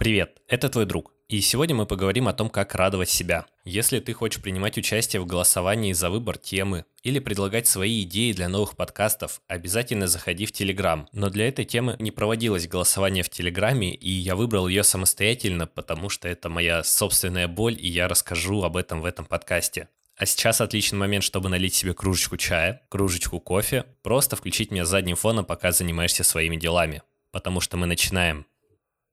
Привет, это твой друг. И сегодня мы поговорим о том, как радовать себя. Если ты хочешь принимать участие в голосовании за выбор темы или предлагать свои идеи для новых подкастов, обязательно заходи в Телеграм. Но для этой темы не проводилось голосование в Телеграме, и я выбрал ее самостоятельно, потому что это моя собственная боль, и я расскажу об этом в этом подкасте. А сейчас отличный момент, чтобы налить себе кружечку чая, кружечку кофе, просто включить меня задним фоном, пока занимаешься своими делами. Потому что мы начинаем.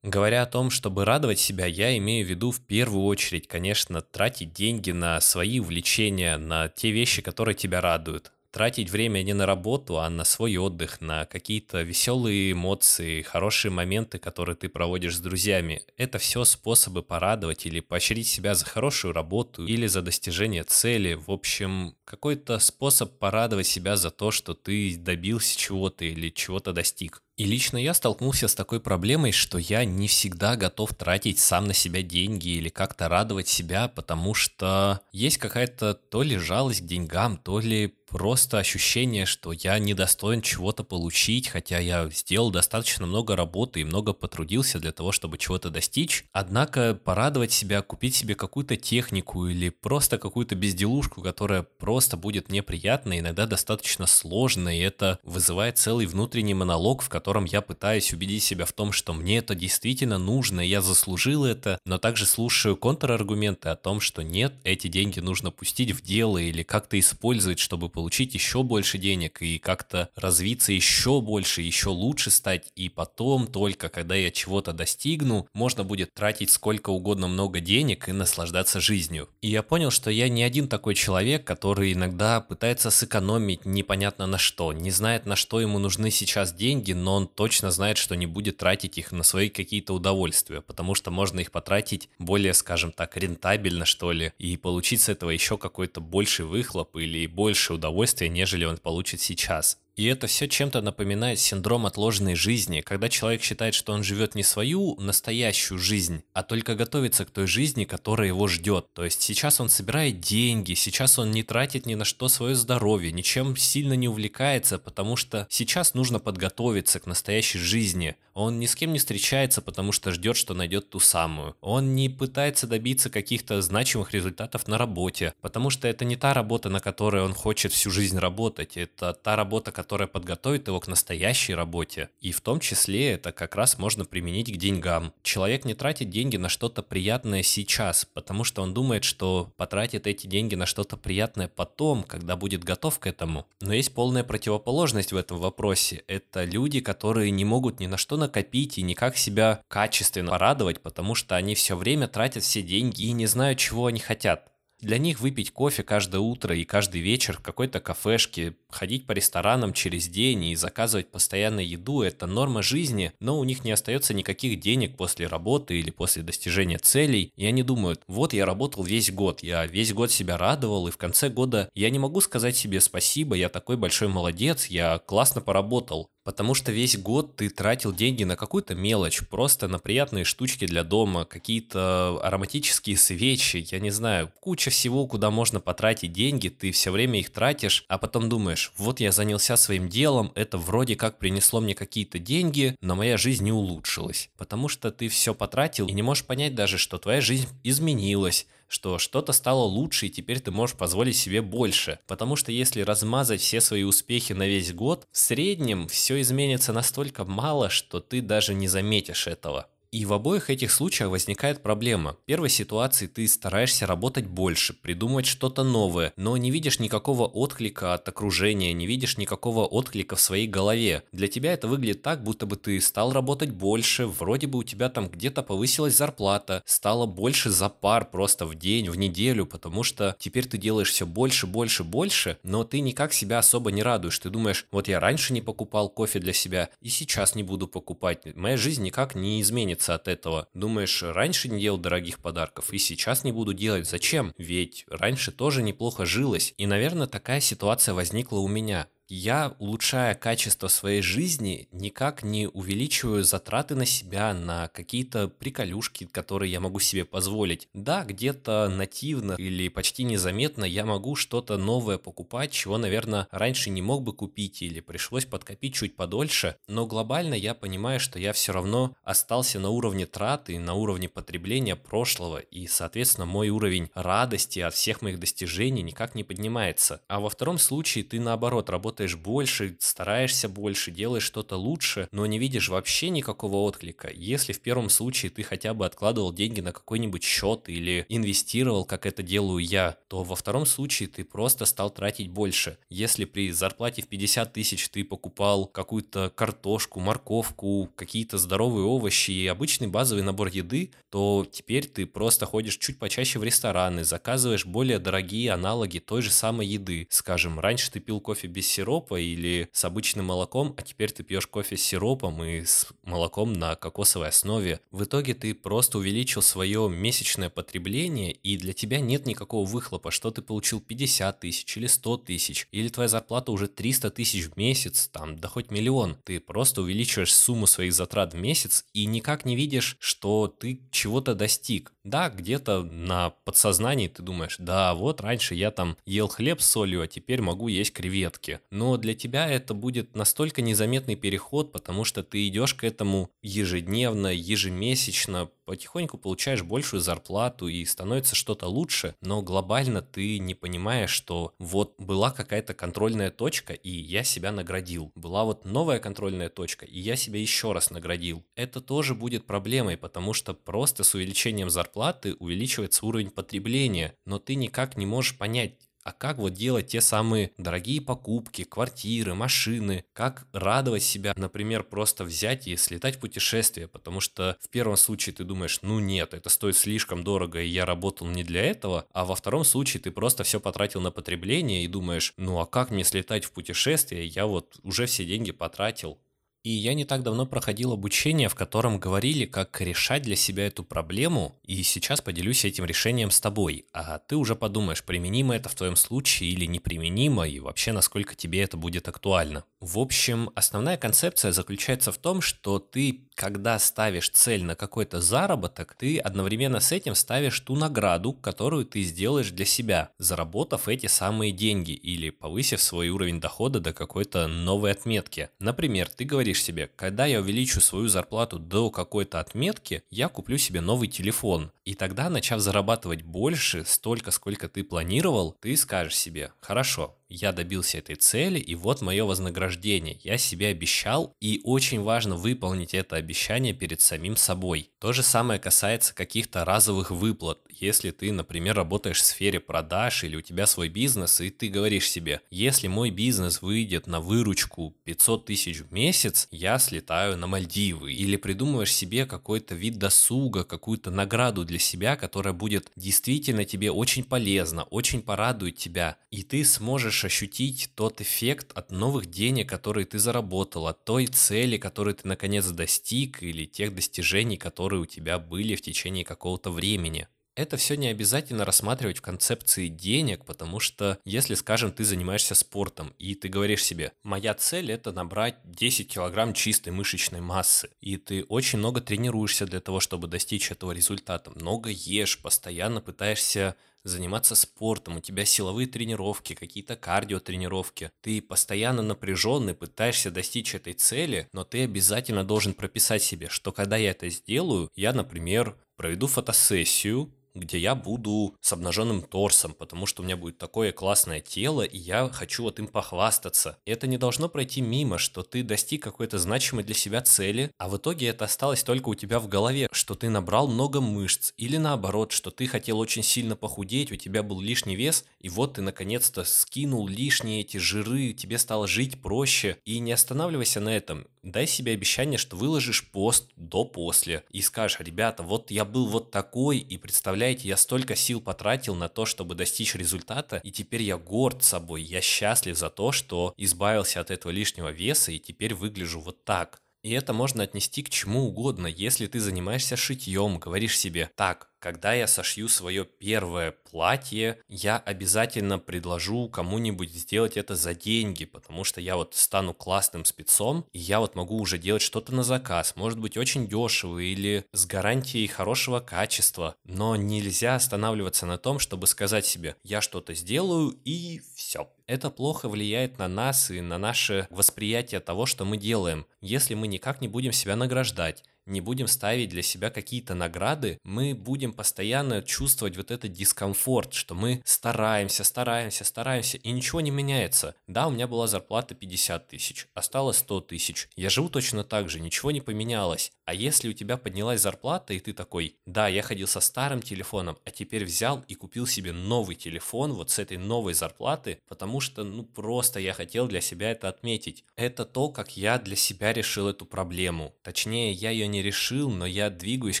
Говоря о том, чтобы радовать себя, я имею в виду в первую очередь, конечно, тратить деньги на свои увлечения, на те вещи, которые тебя радуют. Тратить время не на работу, а на свой отдых, на какие-то веселые эмоции, хорошие моменты, которые ты проводишь с друзьями. Это все способы порадовать или поощрить себя за хорошую работу или за достижение цели. В общем, какой-то способ порадовать себя за то, что ты добился чего-то или чего-то достиг. И лично я столкнулся с такой проблемой, что я не всегда готов тратить сам на себя деньги или как-то радовать себя, потому что есть какая-то то ли жалость к деньгам, то ли просто ощущение, что я недостоин чего-то получить, хотя я сделал достаточно много работы и много потрудился для того, чтобы чего-то достичь. Однако порадовать себя, купить себе какую-то технику или просто какую-то безделушку, которая просто будет неприятна, иногда достаточно сложно, и это вызывает целый внутренний монолог, в котором котором я пытаюсь убедить себя в том, что мне это действительно нужно, я заслужил это, но также слушаю контраргументы о том, что нет, эти деньги нужно пустить в дело или как-то использовать, чтобы получить еще больше денег и как-то развиться еще больше, еще лучше стать, и потом только, когда я чего-то достигну, можно будет тратить сколько угодно много денег и наслаждаться жизнью. И я понял, что я не один такой человек, который иногда пытается сэкономить непонятно на что, не знает на что ему нужны сейчас деньги, но он точно знает, что не будет тратить их на свои какие-то удовольствия, потому что можно их потратить более, скажем так, рентабельно, что ли, и получить с этого еще какой-то больший выхлоп или больше удовольствия, нежели он получит сейчас. И это все чем-то напоминает синдром отложенной жизни, когда человек считает, что он живет не свою настоящую жизнь, а только готовится к той жизни, которая его ждет. То есть сейчас он собирает деньги, сейчас он не тратит ни на что свое здоровье, ничем сильно не увлекается, потому что сейчас нужно подготовиться к настоящей жизни. Он ни с кем не встречается, потому что ждет, что найдет ту самую. Он не пытается добиться каких-то значимых результатов на работе, потому что это не та работа, на которой он хочет всю жизнь работать. Это та работа, которая подготовит его к настоящей работе. И в том числе это как раз можно применить к деньгам. Человек не тратит деньги на что-то приятное сейчас, потому что он думает, что потратит эти деньги на что-то приятное потом, когда будет готов к этому. Но есть полная противоположность в этом вопросе. Это люди, которые не могут ни на что накопить и никак себя качественно порадовать, потому что они все время тратят все деньги и не знают, чего они хотят. Для них выпить кофе каждое утро и каждый вечер в какой-то кафешке, ходить по ресторанам через день и заказывать постоянно еду – это норма жизни, но у них не остается никаких денег после работы или после достижения целей, и они думают, вот я работал весь год, я весь год себя радовал, и в конце года я не могу сказать себе спасибо, я такой большой молодец, я классно поработал. Потому что весь год ты тратил деньги на какую-то мелочь, просто на приятные штучки для дома, какие-то ароматические свечи, я не знаю, куча всего, куда можно потратить деньги, ты все время их тратишь, а потом думаешь, вот я занялся своим делом, это вроде как принесло мне какие-то деньги, но моя жизнь не улучшилась. Потому что ты все потратил и не можешь понять даже, что твоя жизнь изменилась, что что-то стало лучше, и теперь ты можешь позволить себе больше. Потому что если размазать все свои успехи на весь год, в среднем все изменится настолько мало, что ты даже не заметишь этого. И в обоих этих случаях возникает проблема. В первой ситуации ты стараешься работать больше, придумать что-то новое, но не видишь никакого отклика от окружения, не видишь никакого отклика в своей голове. Для тебя это выглядит так, будто бы ты стал работать больше, вроде бы у тебя там где-то повысилась зарплата, стало больше за пар просто в день, в неделю, потому что теперь ты делаешь все больше, больше, больше, но ты никак себя особо не радуешь. Ты думаешь, вот я раньше не покупал кофе для себя и сейчас не буду покупать. Моя жизнь никак не изменится изменится от этого. Думаешь, раньше не делал дорогих подарков и сейчас не буду делать. Зачем? Ведь раньше тоже неплохо жилось. И, наверное, такая ситуация возникла у меня. Я, улучшая качество своей жизни, никак не увеличиваю затраты на себя, на какие-то приколюшки, которые я могу себе позволить. Да, где-то нативно или почти незаметно я могу что-то новое покупать, чего, наверное, раньше не мог бы купить или пришлось подкопить чуть подольше, но глобально я понимаю, что я все равно остался на уровне траты, на уровне потребления прошлого, и, соответственно, мой уровень радости от всех моих достижений никак не поднимается. А во втором случае ты, наоборот, работаешь больше, стараешься больше, делаешь что-то лучше, но не видишь вообще никакого отклика. Если в первом случае ты хотя бы откладывал деньги на какой-нибудь счет или инвестировал, как это делаю я, то во втором случае ты просто стал тратить больше. Если при зарплате в 50 тысяч ты покупал какую-то картошку, морковку, какие-то здоровые овощи и обычный базовый набор еды, то теперь ты просто ходишь чуть почаще в рестораны, заказываешь более дорогие аналоги той же самой еды. Скажем, раньше ты пил кофе без сиропа или с обычным молоком, а теперь ты пьешь кофе с сиропом и с молоком на кокосовой основе. В итоге ты просто увеличил свое месячное потребление, и для тебя нет никакого выхлопа, что ты получил 50 тысяч или 100 тысяч, или твоя зарплата уже 300 тысяч в месяц, там, да хоть миллион. Ты просто увеличиваешь сумму своих затрат в месяц и никак не видишь, что ты чего-то достиг. Да, где-то на подсознании ты думаешь, да, вот раньше я там ел хлеб с солью, а теперь могу есть креветки. Но для тебя это будет настолько незаметный переход, потому что ты идешь к этому ежедневно, ежемесячно, потихоньку получаешь большую зарплату и становится что-то лучше, но глобально ты не понимаешь, что вот была какая-то контрольная точка, и я себя наградил. Была вот новая контрольная точка, и я себя еще раз наградил. Это тоже будет проблемой, потому что просто с увеличением зарплаты увеличивается уровень потребления, но ты никак не можешь понять, а как вот делать те самые дорогие покупки, квартиры, машины, как радовать себя, например, просто взять и слетать в путешествие, потому что в первом случае ты думаешь, ну нет, это стоит слишком дорого, и я работал не для этого, а во втором случае ты просто все потратил на потребление и думаешь, ну а как мне слетать в путешествие, я вот уже все деньги потратил, и я не так давно проходил обучение, в котором говорили, как решать для себя эту проблему, и сейчас поделюсь этим решением с тобой. А ты уже подумаешь, применимо это в твоем случае или неприменимо, и вообще насколько тебе это будет актуально. В общем, основная концепция заключается в том, что ты, когда ставишь цель на какой-то заработок, ты одновременно с этим ставишь ту награду, которую ты сделаешь для себя, заработав эти самые деньги или повысив свой уровень дохода до какой-то новой отметки. Например, ты говоришь себе, когда я увеличу свою зарплату до какой-то отметки, я куплю себе новый телефон. И тогда, начав зарабатывать больше, столько, сколько ты планировал, ты скажешь себе, хорошо, я добился этой цели, и вот мое вознаграждение. Я себе обещал, и очень важно выполнить это обещание перед самим собой. То же самое касается каких-то разовых выплат. Если ты, например, работаешь в сфере продаж или у тебя свой бизнес, и ты говоришь себе, если мой бизнес выйдет на выручку 500 тысяч в месяц, я слетаю на Мальдивы. Или придумываешь себе какой-то вид досуга, какую-то награду для себя, которая будет действительно тебе очень полезна, очень порадует тебя, и ты сможешь можешь ощутить тот эффект от новых денег, которые ты заработал, от той цели, которую ты наконец достиг, или тех достижений, которые у тебя были в течение какого-то времени. Это все не обязательно рассматривать в концепции денег, потому что если, скажем, ты занимаешься спортом, и ты говоришь себе, моя цель это набрать 10 килограмм чистой мышечной массы, и ты очень много тренируешься для того, чтобы достичь этого результата, много ешь, постоянно пытаешься заниматься спортом, у тебя силовые тренировки, какие-то кардиотренировки. Ты постоянно напряженный, пытаешься достичь этой цели, но ты обязательно должен прописать себе, что когда я это сделаю, я, например, проведу фотосессию, где я буду с обнаженным торсом, потому что у меня будет такое классное тело, и я хочу вот им похвастаться. Это не должно пройти мимо, что ты достиг какой-то значимой для себя цели, а в итоге это осталось только у тебя в голове, что ты набрал много мышц, или наоборот, что ты хотел очень сильно похудеть, у тебя был лишний вес, и вот ты наконец-то скинул лишние эти жиры, тебе стало жить проще, и не останавливайся на этом. Дай себе обещание, что выложишь пост до-после и скажешь, ребята, вот я был вот такой, и представляете, я столько сил потратил на то, чтобы достичь результата, и теперь я горд собой, я счастлив за то, что избавился от этого лишнего веса, и теперь выгляжу вот так. И это можно отнести к чему угодно. Если ты занимаешься шитьем, говоришь себе, так, когда я сошью свое первое платье, я обязательно предложу кому-нибудь сделать это за деньги, потому что я вот стану классным спецом, и я вот могу уже делать что-то на заказ, может быть очень дешево или с гарантией хорошего качества, но нельзя останавливаться на том, чтобы сказать себе, я что-то сделаю и все. Это плохо влияет на нас и на наше восприятие того, что мы делаем, если мы никак не будем себя награждать не будем ставить для себя какие-то награды, мы будем постоянно чувствовать вот этот дискомфорт, что мы стараемся, стараемся, стараемся, и ничего не меняется. Да, у меня была зарплата 50 тысяч, осталось 100 тысяч. Я живу точно так же, ничего не поменялось. А если у тебя поднялась зарплата, и ты такой, да, я ходил со старым телефоном, а теперь взял и купил себе новый телефон вот с этой новой зарплаты, потому что, ну, просто я хотел для себя это отметить. Это то, как я для себя решил эту проблему. Точнее, я ее не не решил, но я двигаюсь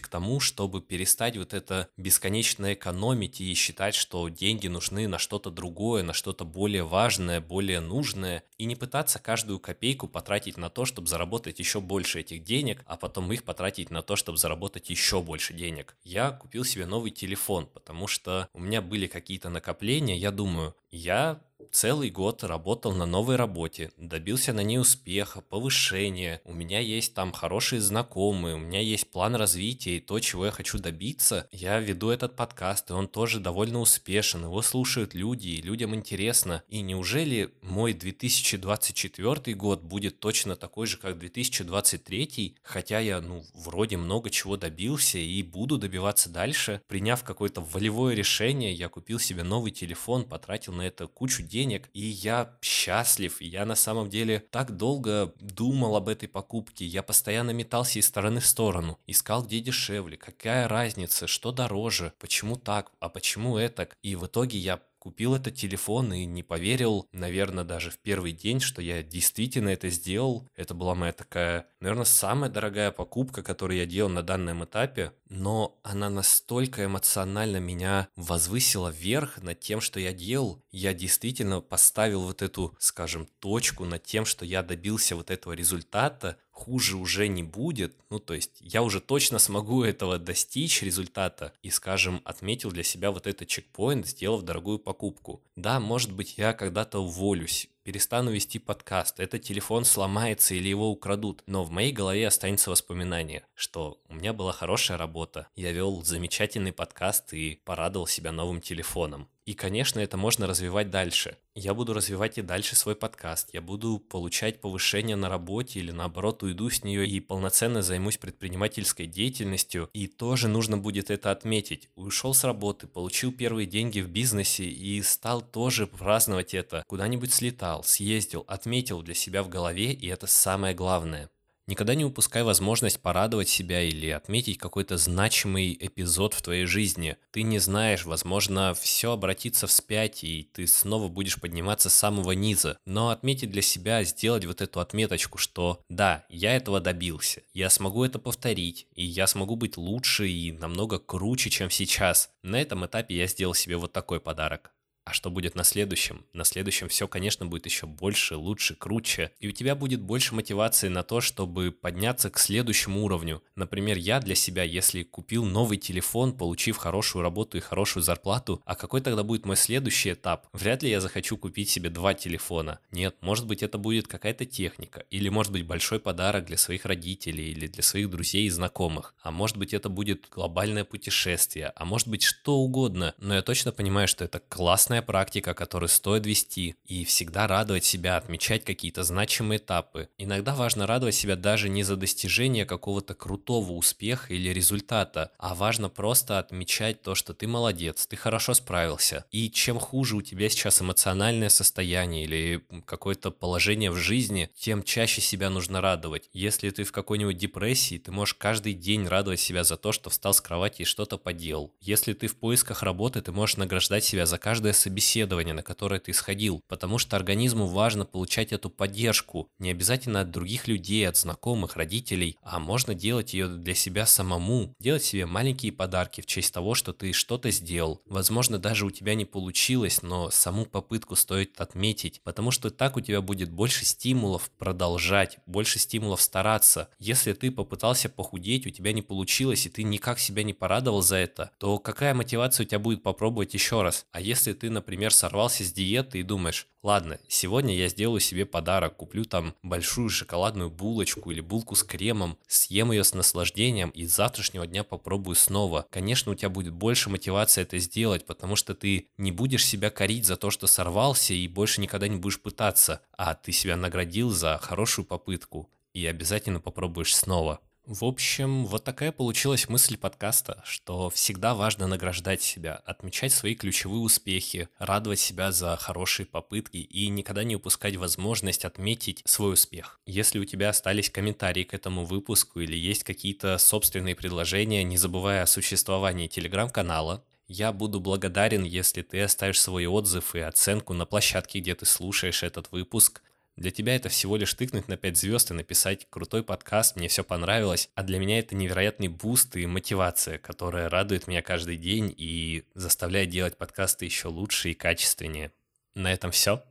к тому, чтобы перестать вот это бесконечно экономить и считать, что деньги нужны на что-то другое, на что-то более важное, более нужное, и не пытаться каждую копейку потратить на то, чтобы заработать еще больше этих денег, а потом их потратить на то, чтобы заработать еще больше денег. Я купил себе новый телефон, потому что у меня были какие-то накопления, я думаю, я целый год работал на новой работе, добился на ней успеха, повышения, у меня есть там хорошие знакомые, у меня есть план развития и то, чего я хочу добиться. Я веду этот подкаст, и он тоже довольно успешен, его слушают люди, и людям интересно. И неужели мой 2024 год будет точно такой же, как 2023, хотя я, ну, вроде много чего добился и буду добиваться дальше. Приняв какое-то волевое решение, я купил себе новый телефон, потратил на это кучу денег, и я счастлив. Я на самом деле так долго думал об этой покупке. Я постоянно метался из стороны в сторону. Искал, где дешевле, какая разница, что дороже, почему так, а почему это. И в итоге я купил этот телефон и не поверил, наверное, даже в первый день, что я действительно это сделал. Это была моя такая, наверное, самая дорогая покупка, которую я делал на данном этапе, но она настолько эмоционально меня возвысила вверх над тем, что я делал. Я действительно поставил вот эту, скажем, точку над тем, что я добился вот этого результата, хуже уже не будет, ну то есть я уже точно смогу этого достичь результата и, скажем, отметил для себя вот этот чекпоинт, сделав дорогую покупку. Да, может быть я когда-то уволюсь, перестану вести подкаст, этот телефон сломается или его украдут, но в моей голове останется воспоминание, что у меня была хорошая работа, я вел замечательный подкаст и порадовал себя новым телефоном. И, конечно, это можно развивать дальше. Я буду развивать и дальше свой подкаст. Я буду получать повышение на работе или наоборот уйду с нее и полноценно займусь предпринимательской деятельностью. И тоже нужно будет это отметить. Ушел с работы, получил первые деньги в бизнесе и стал тоже праздновать это. Куда-нибудь слетал, съездил, отметил для себя в голове, и это самое главное. Никогда не упускай возможность порадовать себя или отметить какой-то значимый эпизод в твоей жизни. Ты не знаешь, возможно, все обратится вспять, и ты снова будешь подниматься с самого низа. Но отметить для себя, сделать вот эту отметочку, что да, я этого добился, я смогу это повторить, и я смогу быть лучше и намного круче, чем сейчас. На этом этапе я сделал себе вот такой подарок. А что будет на следующем? На следующем все, конечно, будет еще больше, лучше, круче. И у тебя будет больше мотивации на то, чтобы подняться к следующему уровню. Например, я для себя, если купил новый телефон, получив хорошую работу и хорошую зарплату, а какой тогда будет мой следующий этап? Вряд ли я захочу купить себе два телефона. Нет, может быть это будет какая-то техника. Или может быть большой подарок для своих родителей или для своих друзей и знакомых. А может быть это будет глобальное путешествие. А может быть что угодно. Но я точно понимаю, что это классная классная практика, которую стоит вести, и всегда радовать себя, отмечать какие-то значимые этапы. Иногда важно радовать себя даже не за достижение какого-то крутого успеха или результата, а важно просто отмечать то, что ты молодец, ты хорошо справился. И чем хуже у тебя сейчас эмоциональное состояние или какое-то положение в жизни, тем чаще себя нужно радовать. Если ты в какой-нибудь депрессии, ты можешь каждый день радовать себя за то, что встал с кровати и что-то поделал. Если ты в поисках работы, ты можешь награждать себя за каждое собеседование, на которое ты сходил, потому что организму важно получать эту поддержку, не обязательно от других людей, от знакомых, родителей, а можно делать ее для себя самому, делать себе маленькие подарки в честь того, что ты что-то сделал. Возможно, даже у тебя не получилось, но саму попытку стоит отметить, потому что так у тебя будет больше стимулов продолжать, больше стимулов стараться. Если ты попытался похудеть, у тебя не получилось, и ты никак себя не порадовал за это, то какая мотивация у тебя будет попробовать еще раз? А если ты, например, сорвался с диеты и думаешь, ладно, сегодня я сделаю себе подарок, куплю там большую шоколадную булочку или булку с кремом, съем ее с наслаждением и с завтрашнего дня попробую снова. Конечно, у тебя будет больше мотивации это сделать, потому что ты не будешь себя корить за то, что сорвался и больше никогда не будешь пытаться, а ты себя наградил за хорошую попытку и обязательно попробуешь снова. В общем, вот такая получилась мысль подкаста, что всегда важно награждать себя, отмечать свои ключевые успехи, радовать себя за хорошие попытки и никогда не упускать возможность отметить свой успех. Если у тебя остались комментарии к этому выпуску или есть какие-то собственные предложения, не забывая о существовании телеграм-канала, я буду благодарен, если ты оставишь свой отзыв и оценку на площадке, где ты слушаешь этот выпуск. Для тебя это всего лишь тыкнуть на 5 звезд и написать крутой подкаст, мне все понравилось, а для меня это невероятный буст и мотивация, которая радует меня каждый день и заставляет делать подкасты еще лучше и качественнее. На этом все.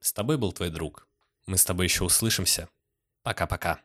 С тобой был твой друг. Мы с тобой еще услышимся. Пока-пока.